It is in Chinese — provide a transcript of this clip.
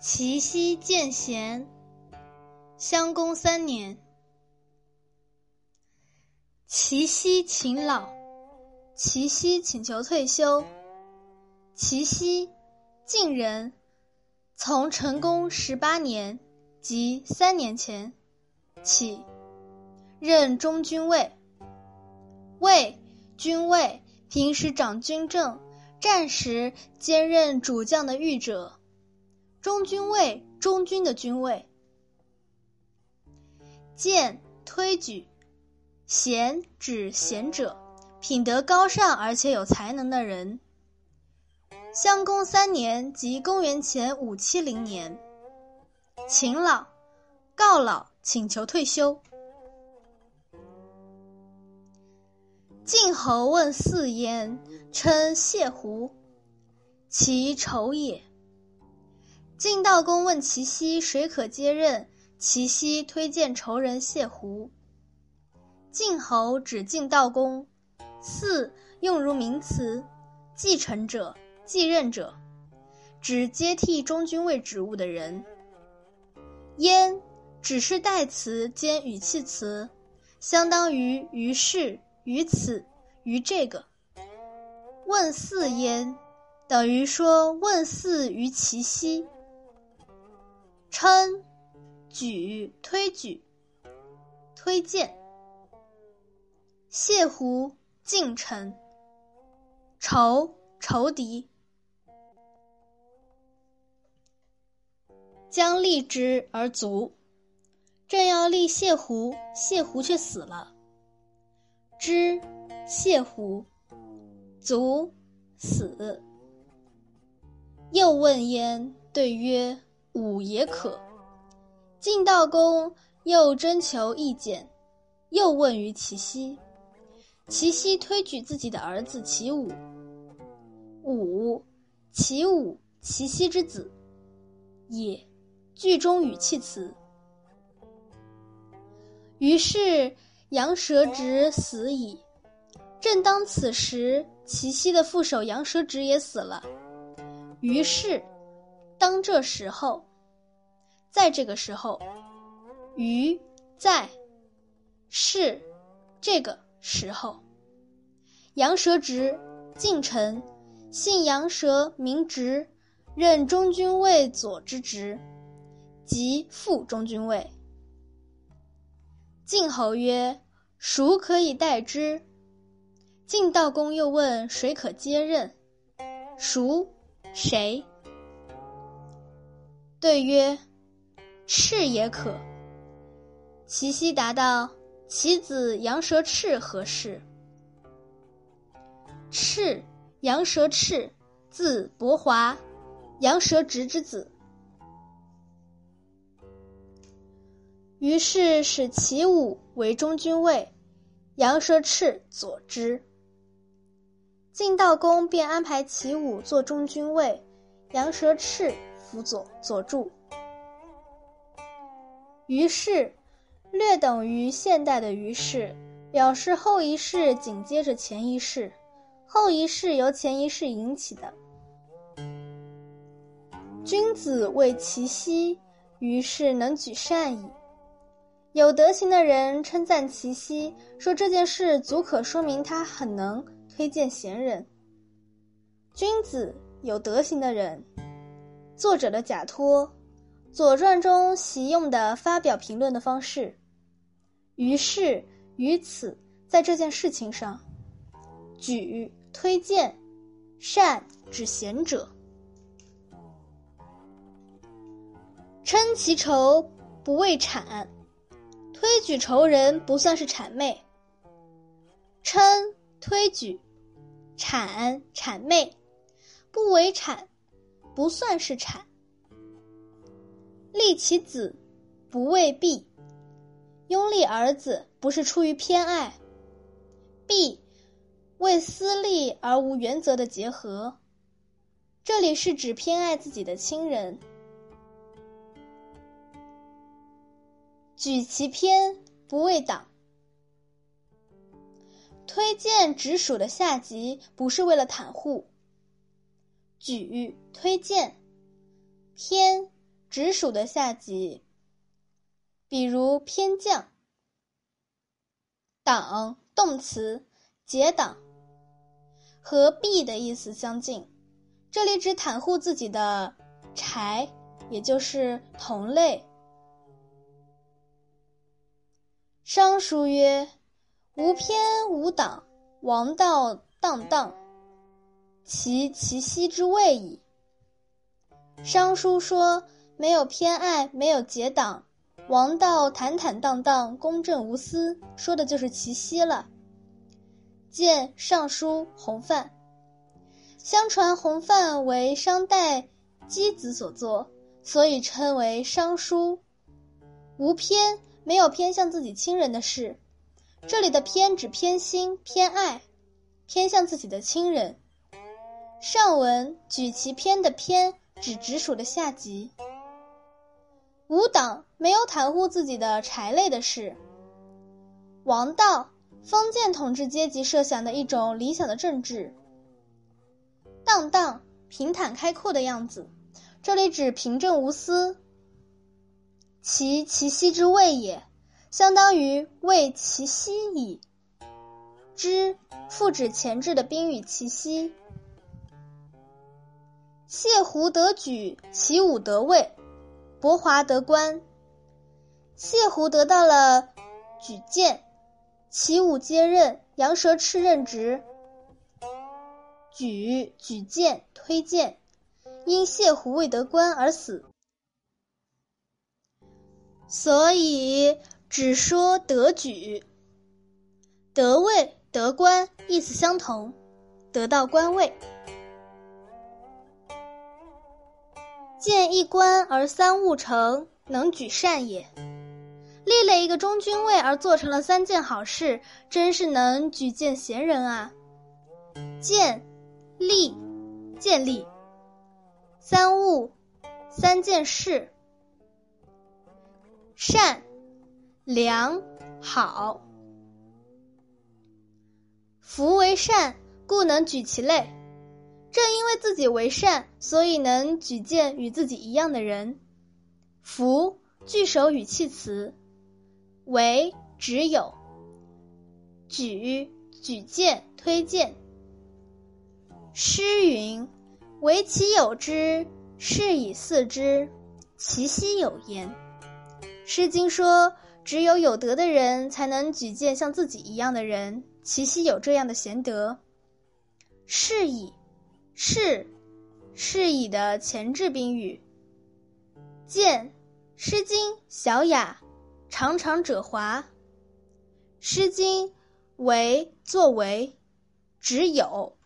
齐奚见贤。襄公三年，齐奚勤老，齐奚请求退休。齐奚，晋人，从成公十八年，即三年前起，任中军尉。尉，军尉，平时掌军政，战时兼任主将的御者。中军尉，中军的军尉。荐推举，贤指贤者，品德高尚而且有才能的人。襄公三年，即公元前五七零年，秦老，告老，请求退休。晋侯问嗣焉，称谢胡，其仇也。晋悼公问齐奚谁可接任，齐奚推荐仇人谢胡。晋侯指晋悼公，嗣用如名词，继承者、继任者，指接替中军尉职务的人。焉只是代词兼语气词，相当于于是、于此、于这个。问嗣焉，等于说问嗣于齐奚。称、举、推举、推荐。谢胡，近臣。仇，仇敌。将立之而卒，正要立谢胡，谢胡却死了。之，谢胡，卒，死。又问焉，对曰。武也可。晋悼公又征求意见，又问于齐奚。齐奚推举自己的儿子齐武。武，齐武，齐奚之子。也，句中语气词。于是杨蛇直死矣。正当此时，齐奚的副手杨蛇直也死了。于是，当这时候。在这个时候，于在是这个时候，杨蛇直，晋臣，姓杨蛇，名直，任中军尉左之职，即副中军尉。晋侯曰：“孰可以代之？”晋悼公又问：“谁可接任？”孰？谁？对曰。赤也可。齐奚答道：“其子杨蛇赤何事？”赤，杨蛇赤，字伯华，杨蛇直之子。于是使齐武为中军尉，杨蛇赤佐之。晋悼公便安排齐武做中军尉，杨蛇赤辅佐佐助。于是，略等于现代的于是，表示后一世紧接着前一世，后一世由前一世引起的。君子为其息，于是能举善矣。有德行的人称赞其息，说这件事足可说明他很能推荐贤人。君子有德行的人，作者的假托。《左传》中习用的发表评论的方式，于是于此，在这件事情上，举推荐，善指贤者，称其仇不为谄，推举仇人不算是谄媚，称推举，谄谄媚，不为谄，不算是谄。立其子，不为弊。拥立儿子不是出于偏爱，弊为私利而无原则的结合。这里是指偏爱自己的亲人。举其偏，不为党。推荐直属的下级，不是为了袒护。举推荐，偏。直属的下级。比如偏将。党动词，结党，和弊的意思相近，这里指袒护自己的柴，也就是同类。商书曰：“无偏无党，王道荡荡，其其息之谓矣。”商书说没有偏爱，没有结党。王道坦坦荡荡，公正无私，说的就是齐奚了。见《尚书·洪范》，相传洪范为商代箕子所作，所以称为商书。无偏，没有偏向自己亲人的事。这里的偏指偏心、偏爱，偏向自己的亲人。上文举其偏的偏，指直属的下级。无党没有袒护自己的柴类的事。王道，封建统治阶级设想的一种理想的政治。荡荡，平坦开阔的样子，这里指平正无私。其其息之谓也，相当于谓其息矣。之，复指前置的宾语其息。谢胡得举，其武得位。伯华得官，谢胡得到了举荐，齐武接任，杨蛇赤任职。举举荐推荐，因谢胡未得官而死，所以只说得举、得位、得官，意思相同，得到官位。见一官而三务成，能举善也。立了一个中军位而做成了三件好事，真是能举荐贤人啊！见立建立三务三件事，善良好，夫为善，故能举其类。正因为自己为善，所以能举荐与自己一样的人。福句首语气词，为只有举举荐推荐。诗云：“唯其有之，是以似之，其奚有焉。”《诗经》说，只有有德的人才能举荐像自己一样的人，其奚有这样的贤德？是以。是，是以的前置宾语。见《诗经·小雅》，长长者华。《诗经》为作为，只有。